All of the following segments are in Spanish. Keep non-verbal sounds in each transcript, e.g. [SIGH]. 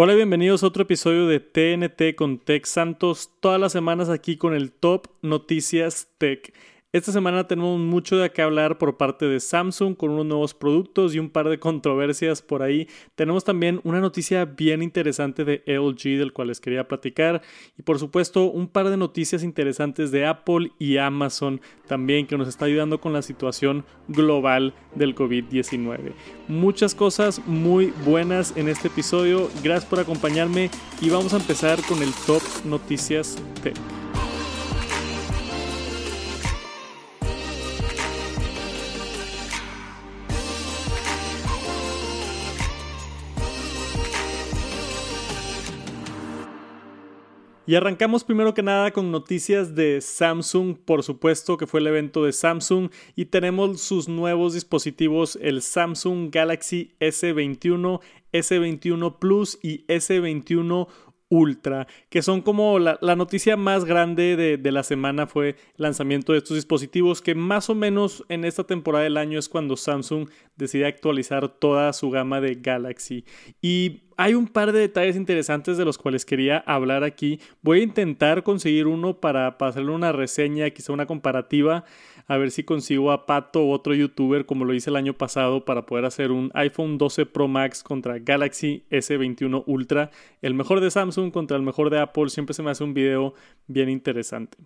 Hola y bienvenidos a otro episodio de TNT con Tech Santos, todas las semanas aquí con el Top Noticias Tech. Esta semana tenemos mucho de qué hablar por parte de Samsung con unos nuevos productos y un par de controversias por ahí. Tenemos también una noticia bien interesante de LG del cual les quería platicar y por supuesto un par de noticias interesantes de Apple y Amazon también que nos está ayudando con la situación global del COVID-19. Muchas cosas muy buenas en este episodio. Gracias por acompañarme y vamos a empezar con el Top Noticias Tech. Y arrancamos primero que nada con noticias de Samsung, por supuesto que fue el evento de Samsung y tenemos sus nuevos dispositivos, el Samsung Galaxy S21, S21 Plus y S21 Ultra, que son como la, noticia más grande de, la semana fue el lanzamiento de estos dispositivos, que más o menos en esta temporada del año es cuando Samsung decide actualizar toda su gama de Galaxy. Y hay un par de detalles interesantes de los cuales quería hablar aquí. Voy a intentar conseguir uno para, para hacerle una reseña, quizá una comparativa a ver si consigo a Pato o otro youtuber como lo hice el año pasado para poder hacer un iPhone 12 Pro Max contra Galaxy S21 Ultra, el mejor de Samsung contra el mejor de Apple, siempre se me hace un video bien interesante.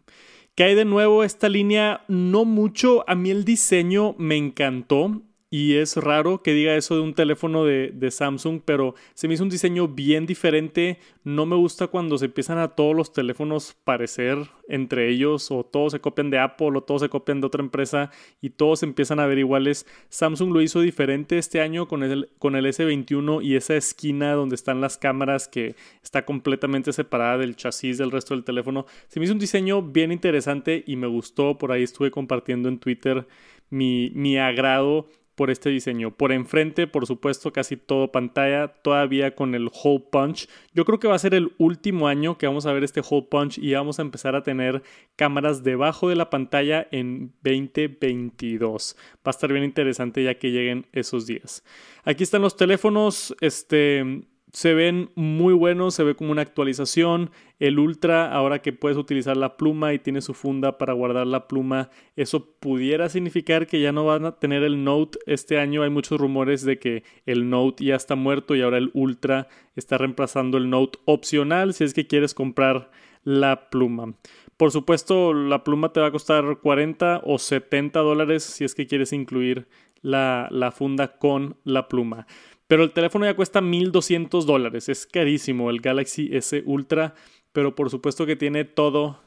¿Qué hay de nuevo esta línea? No mucho, a mí el diseño me encantó. Y es raro que diga eso de un teléfono de, Samsung, pero se me hizo un diseño bien diferente. No me gusta cuando se empiezan a todos los teléfonos parecer entre ellos, o todos se copian de Apple, o todos se copian de otra empresa, y todos empiezan a ver iguales. Samsung lo hizo diferente este año con el, con el S21 y esa esquina donde están las cámaras que está completamente separada del chasis del resto del teléfono. Se me hizo un diseño bien interesante y me gustó. Por ahí estuve compartiendo en Twitter mi, mi agrado por este diseño. Por enfrente, por supuesto, casi todo pantalla, todavía con el hole punch. Yo creo que va a ser el último año que vamos a ver este hole punch y vamos a empezar a tener cámaras debajo de la pantalla en 2022. Va a estar bien interesante ya que lleguen esos días. Aquí están los teléfonos, este se ven muy buenos, se ve como una actualización. El Ultra, ahora que puedes utilizar la pluma y tiene su funda para guardar la pluma, eso pudiera significar que ya no van a tener el Note este año. Hay muchos rumores de que el Note ya está muerto y ahora el Ultra está reemplazando el Note opcional si es que quieres comprar la pluma. Por supuesto, la pluma te va a costar 40 o 70 dólares si es que quieres incluir la, la funda con la pluma. Pero el teléfono ya cuesta 1200 dólares. Es carísimo el Galaxy S Ultra. Pero por supuesto que tiene todo,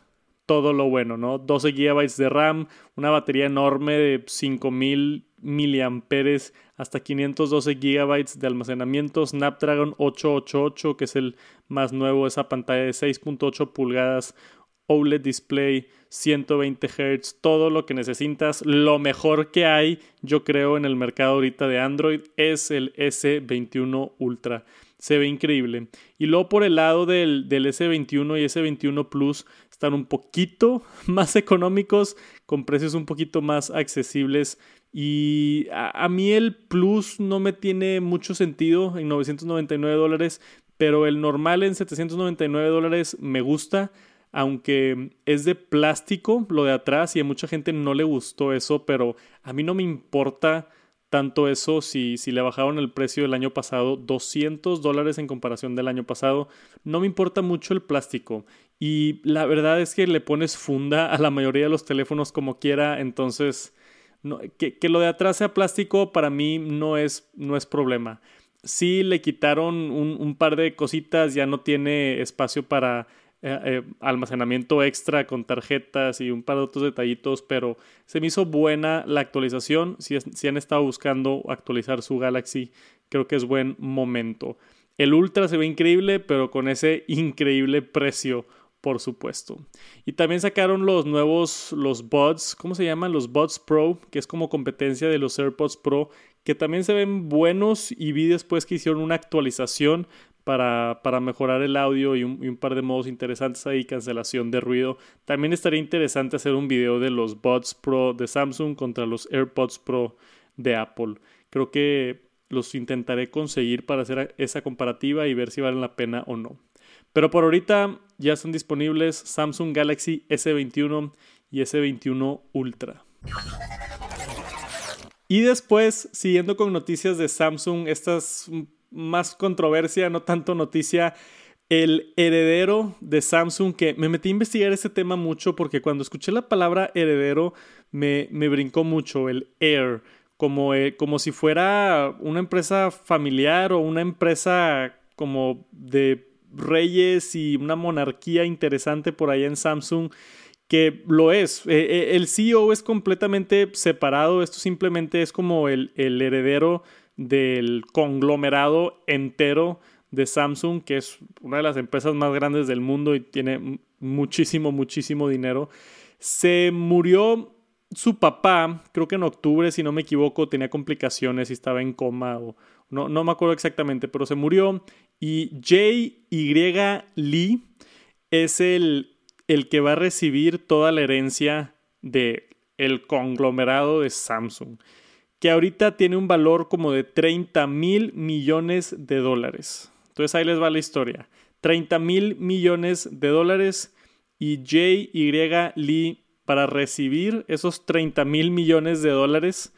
todo lo bueno, ¿no? 12 GB de RAM, una batería enorme de 5000 miliamperes, hasta 512 GB de almacenamiento, Snapdragon 888, que es el más nuevo, esa pantalla de 6.8 pulgadas, OLED display, 120 Hz, todo lo que necesitas. Lo mejor que hay, yo creo, en el mercado ahorita de Android es el S21 Ultra. Se ve increíble. Y luego por el lado del, S21 y S21 Plus están un poquito [LAUGHS] más económicos, con precios un poquito más accesibles. Y a, a mí el Plus no me tiene mucho sentido en 999 dólares, pero el normal en 799 dólares me gusta aunque es de plástico lo de atrás y a mucha gente no le gustó eso, pero a mí no me importa tanto eso si, si le bajaron el precio del año pasado, 200 dólares en comparación del año pasado, no me importa mucho el plástico. Y la verdad es que le pones funda a la mayoría de los teléfonos como quiera, entonces que, lo de atrás sea plástico para mí no es, no es problema. Si le quitaron un, un par de cositas, ya no tiene espacio para eh, eh, almacenamiento extra con tarjetas y un par de otros detallitos, pero se me hizo buena la actualización. Si, si han estado buscando actualizar su Galaxy, creo que es buen momento. El Ultra se ve increíble, pero con ese increíble precio, por supuesto. Y también sacaron los nuevos, los Buds, ¿cómo se llaman? Los Buds Pro, que es como competencia de los AirPods Pro, que también se ven buenos y vi después que hicieron una actualización para, para mejorar el audio y un, par de modos interesantes ahí, cancelación de ruido. También estaría interesante hacer un video de los Buds Pro de Samsung contra los AirPods Pro de Apple. Creo que los intentaré conseguir para hacer esa comparativa y ver si valen la pena o no. Pero por ahorita ya están disponibles Samsung Galaxy S21 y S21 Ultra. Y después, siguiendo con noticias de Samsung, esta es más controversia, no tanto noticia, el heredero de Samsung, que me metí a investigar ese tema mucho porque cuando escuché la palabra heredero me, me brincó mucho, el heir, como, eh, como si fuera una empresa familiar o una empresa como de reyes y una monarquía interesante por allá en Samsung que lo es. Eh, eh, el CEO es completamente separado, esto simplemente es como el, heredero del conglomerado entero de Samsung, que es una de las empresas más grandes del mundo y tiene muchísimo, muchísimo dinero. Se murió su papá, creo que en octubre, si no me equivoco, tenía complicaciones y estaba en coma o no, no me acuerdo exactamente, pero se murió. Y J.Y. Lee es el el que va a recibir toda la herencia de el conglomerado de Samsung, que ahorita tiene un valor como de 30 mil millones de dólares. Entonces ahí les va la historia. 30 mil millones de dólares y J.Y. Lee para recibir esos 30 mil millones de dólares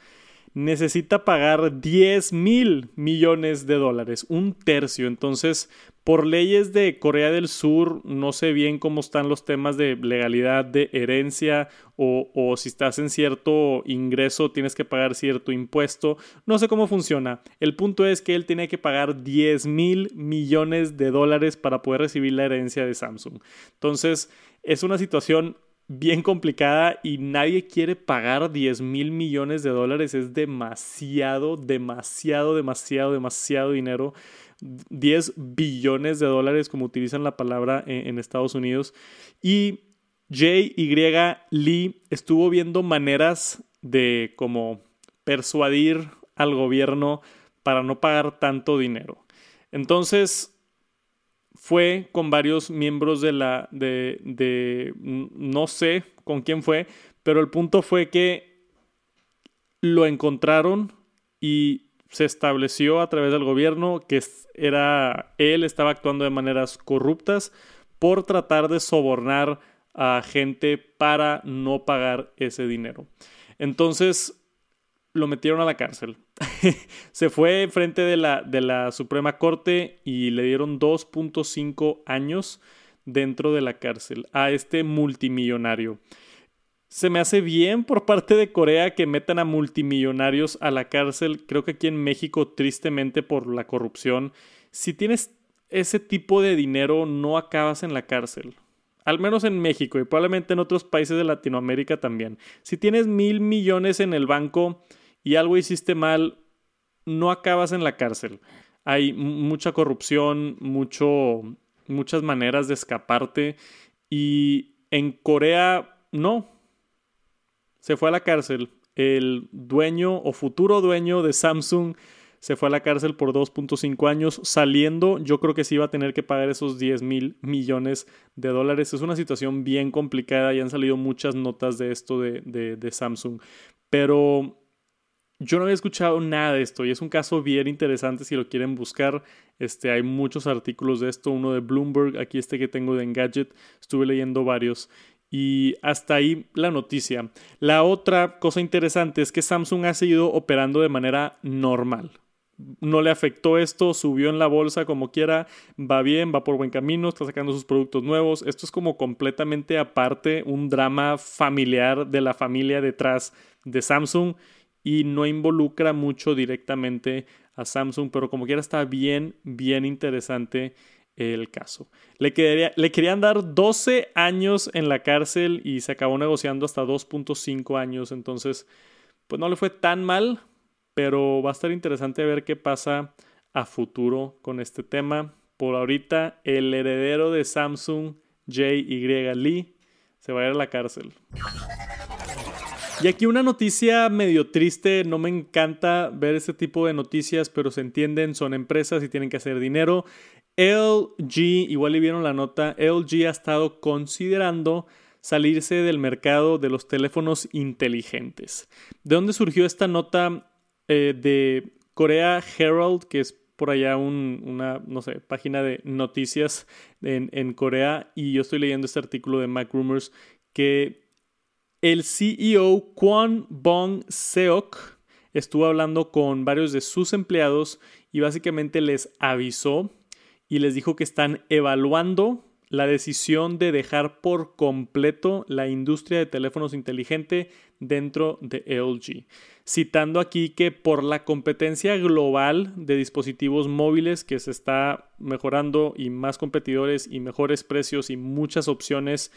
necesita pagar 10 mil millones de dólares, un tercio. Entonces, por leyes de Corea del Sur, no sé bien cómo están los temas de legalidad de herencia o, si estás en cierto ingreso tienes que pagar cierto impuesto. No sé cómo funciona. El punto es que él tiene que pagar 10 mil millones de dólares para poder recibir la herencia de Samsung. Entonces, es una situación bien complicada y nadie quiere pagar 10 mil millones de dólares. Es demasiado, demasiado, demasiado, demasiado dinero. 10 billones de dólares, como utilizan la palabra en, Estados Unidos. Y J.Y. Lee estuvo viendo maneras de como persuadir al gobierno para no pagar tanto dinero. Entonces, fue con varios miembros de la, de, de, no sé con quién fue, pero el punto fue que lo encontraron y se estableció a través del gobierno que era él estaba actuando de maneras corruptas por tratar de sobornar a gente para no pagar ese dinero. Entonces lo metieron a la cárcel. [LAUGHS] se fue frente de la, de la Suprema Corte y le dieron 2.5 años dentro de la cárcel a este multimillonario. Se me hace bien por parte de Corea que metan a multimillonarios a la cárcel. Creo que aquí en México, tristemente por la corrupción, si tienes ese tipo de dinero, no acabas en la cárcel. Al menos en México y probablemente en otros países de Latinoamérica también. Si tienes mil millones en el banco, y algo hiciste mal, no acabas en la cárcel. Hay mucha corrupción, mucho, muchas maneras de escaparte y en Corea no. Se fue a la cárcel. El dueño o futuro dueño de Samsung se fue a la cárcel por 2.5 años. Saliendo, yo creo que sí iba a tener que pagar esos 10 mil millones de dólares. Es una situación bien complicada y han salido muchas notas de esto de, de Samsung. Pero yo no había escuchado nada de esto y es un caso bien interesante si lo quieren buscar. Este, hay muchos artículos de esto, uno de Bloomberg, aquí este que tengo de Engadget, estuve leyendo varios y hasta ahí la noticia. La otra cosa interesante es que Samsung ha seguido operando de manera normal. No le afectó esto, subió en la bolsa como quiera, va bien, va por buen camino, está sacando sus productos nuevos. Esto es como completamente aparte, un drama familiar de la familia detrás de Samsung y no involucra mucho directamente a Samsung, pero como quiera está bien, bien interesante el caso. Le, le querían dar 12 años en la cárcel y se acabó negociando hasta 2.5 años, entonces pues no le fue tan mal, pero va a estar interesante ver qué pasa a futuro con este tema. Por ahorita, el heredero de Samsung, J.Y. Lee, se va a ir a la cárcel. Y aquí una noticia medio triste, no me encanta ver este tipo de noticias, pero se entienden, son empresas y tienen que hacer dinero. LG, igual le vieron la nota, LG ha estado considerando salirse del mercado de los teléfonos inteligentes. ¿De dónde surgió esta nota eh, de Korea Herald, que es por allá una, no sé, página de noticias en, en Corea, y yo estoy leyendo este artículo de Mac Rumors que el CEO Kwon Bong Seok estuvo hablando con varios de sus empleados y básicamente les avisó y les dijo que están evaluando la decisión de dejar por completo la industria de teléfonos inteligentes dentro de LG, citando aquí que por la competencia global de dispositivos móviles que se está mejorando y más competidores y mejores precios y muchas opciones,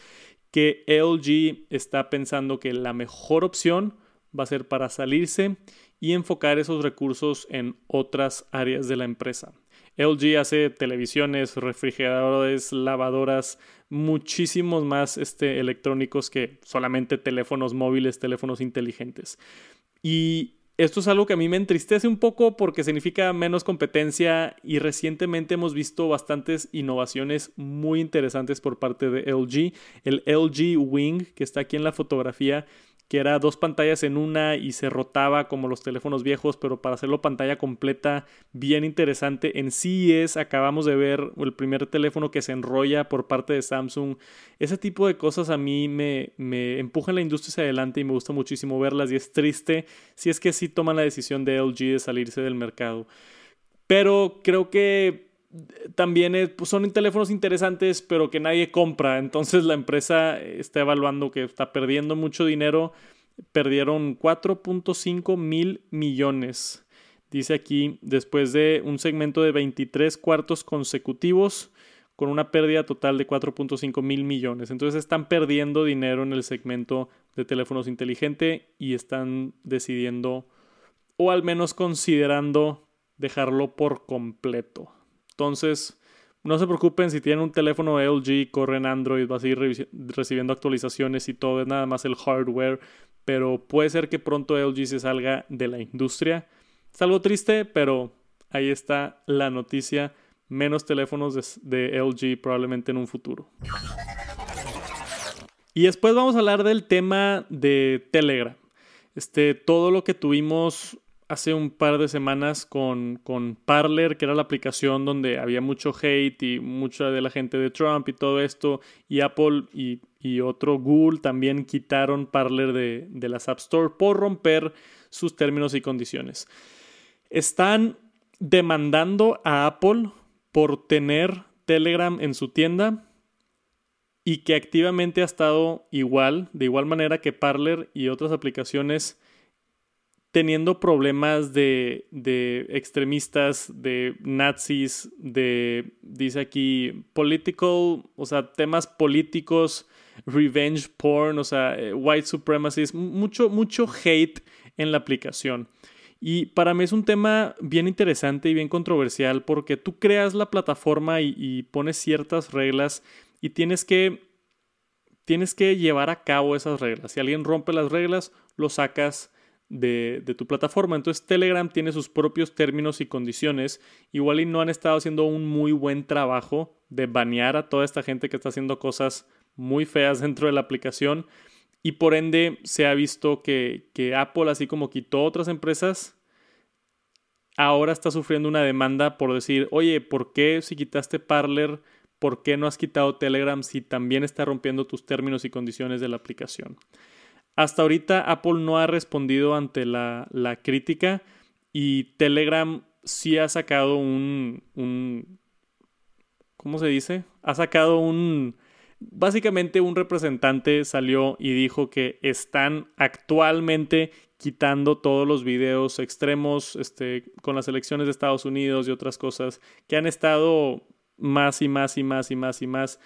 que LG está pensando que la mejor opción va a ser para salirse y enfocar esos recursos en otras áreas de la empresa. LG hace televisiones, refrigeradores, lavadoras, muchísimos más este, electrónicos que solamente teléfonos móviles, teléfonos inteligentes. Y esto es algo que a mí me entristece un poco porque significa menos competencia y recientemente hemos visto bastantes innovaciones muy interesantes por parte de LG. El LG Wing que está aquí en la fotografía que era dos pantallas en una y se rotaba como los teléfonos viejos, pero para hacerlo pantalla completa, bien interesante. En CES acabamos de ver el primer teléfono que se enrolla por parte de Samsung. Ese tipo de cosas a mí me, me empujan la industria hacia adelante y me gusta muchísimo verlas y es triste si es que sí toman la decisión de LG de salirse del mercado. Pero creo que también pues, son teléfonos interesantes, pero que nadie compra. Entonces la empresa está evaluando que está perdiendo mucho dinero. Perdieron 4.5 mil millones. Dice aquí, después de un segmento de 23 cuartos consecutivos, con una pérdida total de 4.5 mil millones. Entonces están perdiendo dinero en el segmento de teléfonos inteligentes y están decidiendo, o al menos considerando, dejarlo por completo. Entonces, no se preocupen si tienen un teléfono LG, corre en Android, va a seguir recibiendo actualizaciones y todo, es nada más el hardware, pero puede ser que pronto LG se salga de la industria. Es algo triste, pero ahí está la noticia. Menos teléfonos de, de LG probablemente en un futuro. Y después vamos a hablar del tema de Telegram. Este, todo lo que tuvimos hace un par de semanas con, con, Parler, que era la aplicación donde había mucho hate y mucha de la gente de Trump y todo esto, y Apple y, otro Google también quitaron Parler de, de las App Store por romper sus términos y condiciones. Están demandando a Apple por tener Telegram en su tienda y que activamente ha estado igual, de igual manera que Parler y otras aplicaciones teniendo problemas de, de, extremistas, de nazis, de, dice aquí, political, o sea, temas políticos, revenge porn, o sea, eh, white supremacy, mucho, mucho hate en la aplicación. Y para mí es un tema bien interesante y bien controversial porque tú creas la plataforma y, y pones ciertas reglas y tienes que, tienes que llevar a cabo esas reglas. Si alguien rompe las reglas, lo sacas de, tu plataforma. Entonces Telegram tiene sus propios términos y condiciones. Igual y no han estado haciendo un muy buen trabajo de banear a toda esta gente que está haciendo cosas muy feas [LAUGHS] dentro de la aplicación. Y por ende se ha visto que, que Apple, así como quitó otras empresas, ahora está sufriendo una demanda por decir, oye, ¿por qué si quitaste Parler, por qué no has quitado Telegram si también está rompiendo tus términos y condiciones de la aplicación? Hasta ahorita Apple no ha respondido ante la, crítica y Telegram sí ha sacado un, un, ¿Cómo se dice? Ha sacado un... Básicamente un representante salió y dijo que están actualmente quitando todos los videos extremos este, con las elecciones de Estados Unidos y otras cosas que han estado más y más y más y más y más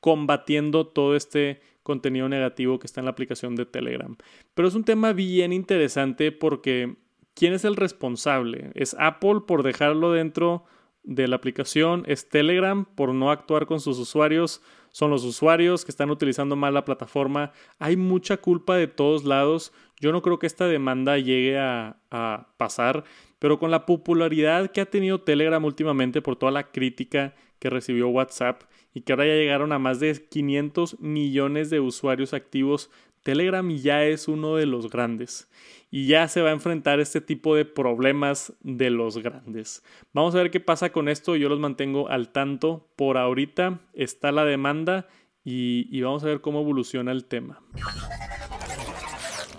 combatiendo todo este contenido negativo que está en la aplicación de Telegram. Pero es un tema bien interesante porque ¿quién es el responsable? ¿Es Apple por dejarlo dentro de la aplicación? ¿Es Telegram por no actuar con sus usuarios? ¿Son los usuarios que están utilizando mal la plataforma? Hay mucha culpa de todos lados. Yo no creo que esta demanda llegue a, a pasar, pero con la popularidad que ha tenido Telegram últimamente por toda la crítica que recibió WhatsApp y que ahora ya llegaron a más de 500 millones de usuarios activos, Telegram ya es uno de los grandes y ya se va a enfrentar este tipo de problemas de los grandes. Vamos a ver qué pasa con esto, yo los mantengo al tanto. Por ahorita está la demanda y, y vamos a ver cómo evoluciona el tema.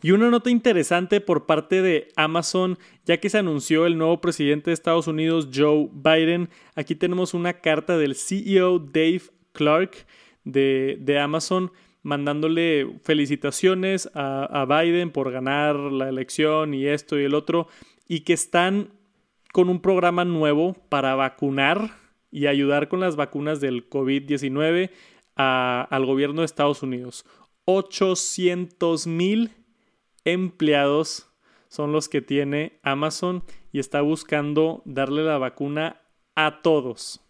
Y una nota interesante por parte de Amazon, ya que se anunció el nuevo presidente de Estados Unidos, Joe Biden. Aquí tenemos una carta del CEO Dave Clark de, de Amazon mandándole felicitaciones a, a, Biden por ganar la elección y esto y el otro, y que están con un programa nuevo para vacunar y ayudar con las vacunas del COVID-19 al gobierno de Estados Unidos. 800 mil empleados son los que tiene Amazon y está buscando darle la vacuna a todos.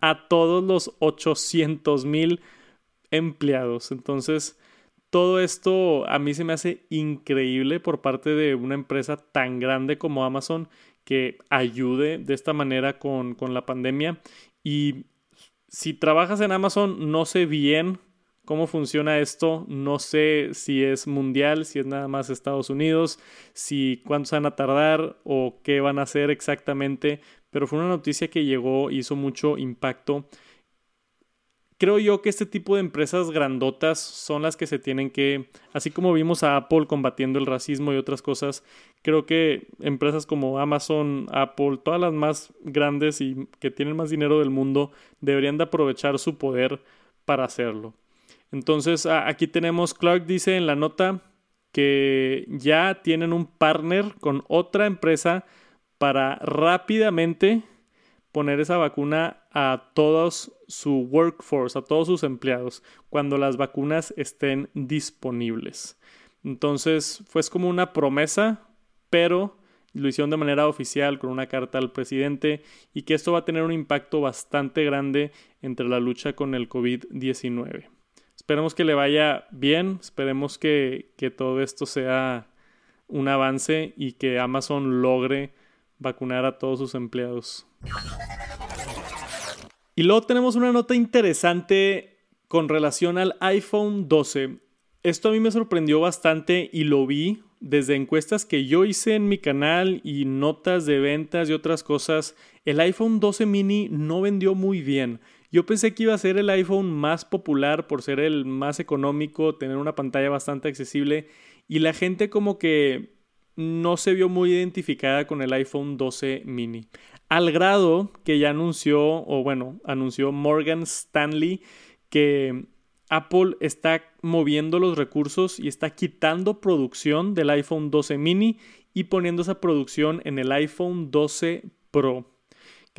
A todos los 800 mil empleados. Entonces, todo esto a mí se me hace increíble por parte de una empresa tan grande como Amazon que ayude de esta manera con, con la pandemia. Y si trabajas en Amazon, no sé bien cómo funciona esto. No sé si es mundial, si es nada más Estados Unidos, si cuántos van a tardar o qué van a hacer exactamente. Pero fue una noticia que llegó, hizo mucho impacto. Creo yo que este tipo de empresas grandotas son las que se tienen que, así como vimos a Apple combatiendo el racismo y otras cosas, creo que empresas como Amazon, Apple, todas las más grandes y que tienen más dinero del mundo, deberían de aprovechar su poder para hacerlo. Entonces aquí tenemos, Clark dice en la nota que ya tienen un partner con otra empresa para rápidamente poner esa vacuna a todos su workforce, a todos sus empleados, cuando las vacunas estén disponibles. Entonces, fue como una promesa, pero lo hicieron de manera oficial con una carta al presidente y que esto va a tener un impacto bastante grande entre la lucha con el COVID-19. Esperemos que le vaya bien, esperemos que, que todo esto sea un avance y que Amazon logre vacunar a todos sus empleados. Y luego tenemos una nota interesante con relación al iPhone 12. Esto a mí me sorprendió bastante y lo vi desde encuestas que yo hice en mi canal y notas de ventas y otras cosas. El iPhone 12 mini no vendió muy bien. Yo pensé que iba a ser el iPhone más popular por ser el más económico, tener una pantalla bastante accesible y la gente como que no se vio muy identificada con el iPhone 12 mini. Al grado que ya anunció, o bueno, anunció Morgan Stanley que Apple está moviendo los recursos y está quitando producción del iPhone 12 mini y poniendo esa producción en el iPhone 12 Pro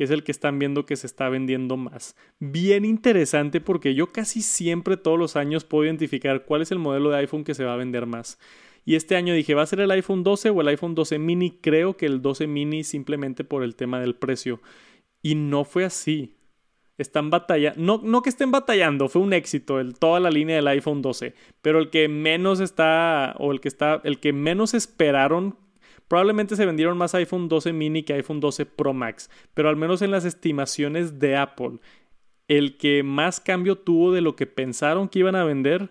es el que están viendo que se está vendiendo más. Bien interesante porque yo casi siempre todos los años puedo identificar cuál es el modelo de iPhone que se va a vender más. Y este año dije, ¿va a ser el iPhone 12 o el iPhone 12 mini? Creo que el 12 mini simplemente por el tema del precio. Y no fue así. Están batallando, no, no que estén batallando, fue un éxito el, toda la línea del iPhone 12, pero el que menos está, o el que está, el que menos esperaron Probablemente se vendieron más iPhone 12 mini que iPhone 12 Pro Max, pero al menos en las estimaciones de Apple, el que más cambio tuvo de lo que pensaron que iban a vender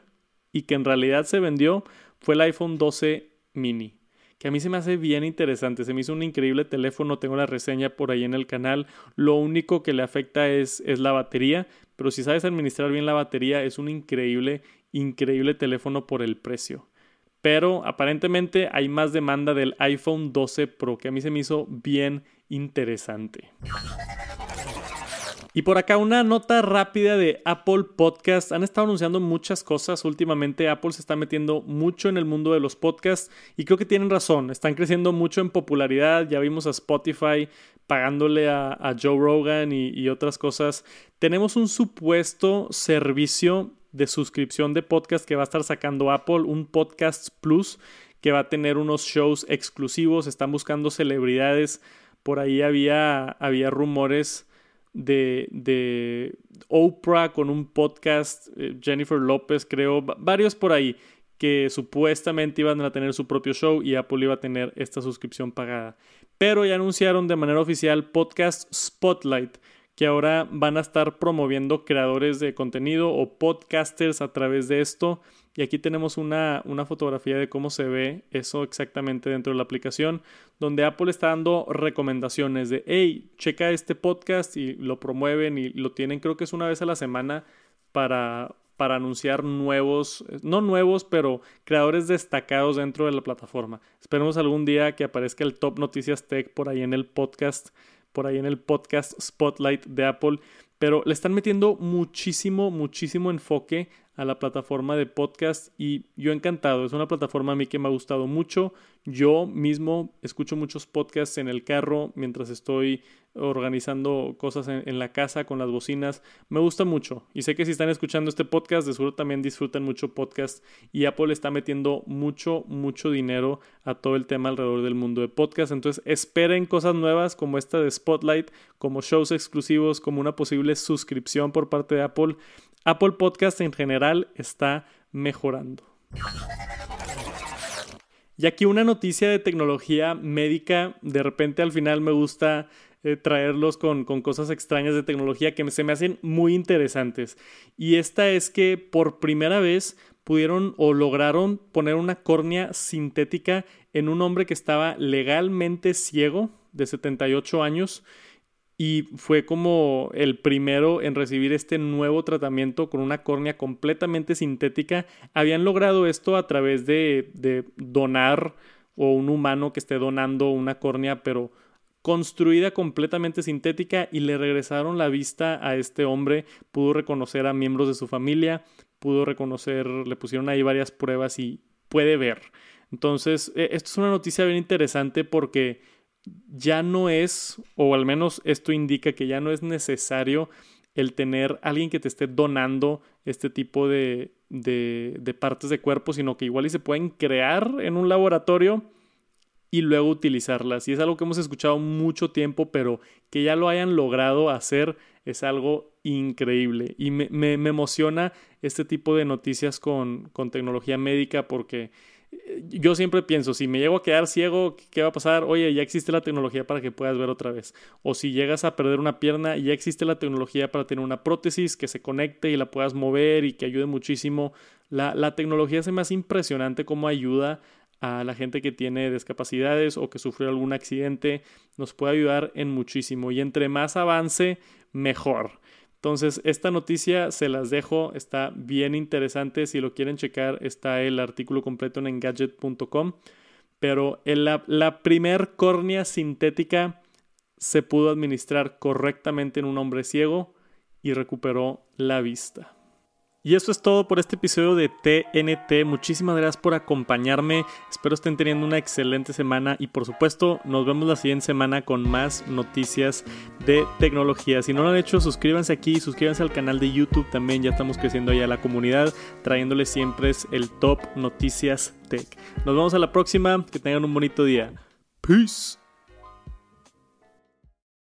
y que en realidad se vendió fue el iPhone 12 mini que a mí se me hace bien interesante. Se me hizo un increíble teléfono, tengo la reseña por ahí en el canal. Lo único que le afecta es, es la batería, pero si sabes administrar bien la batería, es un increíble, increíble teléfono por el precio pero aparentemente hay más demanda del iPhone 12 Pro, que a mí se me hizo bien interesante. Y por acá una nota rápida de Apple Podcast. Han estado anunciando muchas cosas últimamente. Apple se está metiendo mucho en el mundo de los podcasts y creo que tienen razón. Están creciendo mucho en popularidad. Ya vimos a Spotify pagándole a, Joe Rogan y, otras cosas. Tenemos un supuesto servicio de suscripción de podcast que va a estar sacando Apple, un Podcast Plus que va a tener unos shows exclusivos, están buscando celebridades, por ahí había, había rumores de, de Oprah con un podcast, eh, Jennifer López creo, varios por ahí que supuestamente iban a tener su propio show y Apple iba a tener esta suscripción pagada. Pero ya anunciaron de manera oficial Podcast Spotlight, que ahora van a estar promoviendo creadores de contenido o podcasters a través de esto Y aquí tenemos una, una fotografía de cómo se ve eso exactamente dentro de la aplicación, donde Apple está dando recomendaciones de, hey, checa este podcast y lo promueven y lo tienen, creo que es una vez a la semana para, para anunciar nuevos, no nuevos, pero creadores destacados dentro de la plataforma. Esperemos algún día que aparezca el Top Noticias Tech por ahí en el podcast, por ahí en el podcast Spotlight de Apple. Pero le están metiendo muchísimo, muchísimo enfoque a la plataforma de podcast y yo encantado. Es una plataforma a mí que me ha gustado mucho. Yo mismo escucho muchos podcasts en el carro mientras estoy organizando cosas en, la casa con las bocinas. Me gusta mucho y sé que si están escuchando este podcast de seguro también disfrutan mucho podcast y Apple está metiendo mucho, mucho dinero a todo el tema alrededor del mundo de podcast. Entonces esperen cosas nuevas como esta de Spotlight, como shows exclusivos, como una posible suscripción por parte de Apple. Apple Podcast en general está mejorando. Y aquí una noticia de tecnología médica, de repente al final me gusta eh, traerlos con, con, cosas extrañas de tecnología que se me hacen muy interesantes. Y esta es que por primera vez pudieron o lograron poner una córnea sintética en un hombre que estaba legalmente ciego de 78 años y fue como el primero en recibir este nuevo tratamiento con una córnea completamente sintética. Habían logrado esto a través de, de donar o un humano que esté donando una córnea, pero construida completamente sintética y le regresaron la vista a este hombre, pudo reconocer a miembros de su familia, pudo reconocer, le pusieron ahí varias pruebas y puede ver. Entonces, e, esto es una noticia bien interesante porque ya no es, o al menos esto indica que ya no es necesario el tener alguien que te esté donando este tipo de, de, partes de cuerpo, sino que igual y se pueden crear en un laboratorio y luego utilizarlas. Y es algo que hemos escuchado mucho tiempo, pero que ya lo hayan logrado hacer es algo increíble. Y me, me, me emociona este tipo de noticias con, con tecnología médica porque yo siempre pienso, si me llego a quedar ciego, ¿qué va a pasar? Oye, ya existe la tecnología para que puedas ver otra vez. O si llegas a perder una pierna, ya existe la tecnología para tener una prótesis que se conecte y la puedas mover y que ayude muchísimo. La, tecnología se hace impresionante cómo ayuda a la gente que tiene discapacidades o que sufrió algún accidente. Nos puede ayudar en muchísimo. Y entre más avance, mejor. Entonces, esta noticia se las dejo, está bien interesante. Si lo quieren checar, está el artículo completo en engadget.com. Pero la, la primer córnea sintética se pudo administrar correctamente en un hombre ciego y recuperó la vista. Y eso es todo por este episodio de TNT. Muchísimas gracias por acompañarme. Espero estén teniendo una excelente semana y por supuesto nos vemos la siguiente semana con más noticias de tecnología. Si no lo han hecho, suscríbanse aquí, suscríbanse al canal de YouTube también. Ya estamos creciendo allá la comunidad, trayéndoles siempre el top noticias tech. Nos vemos a la próxima. Que tengan un bonito día. Peace.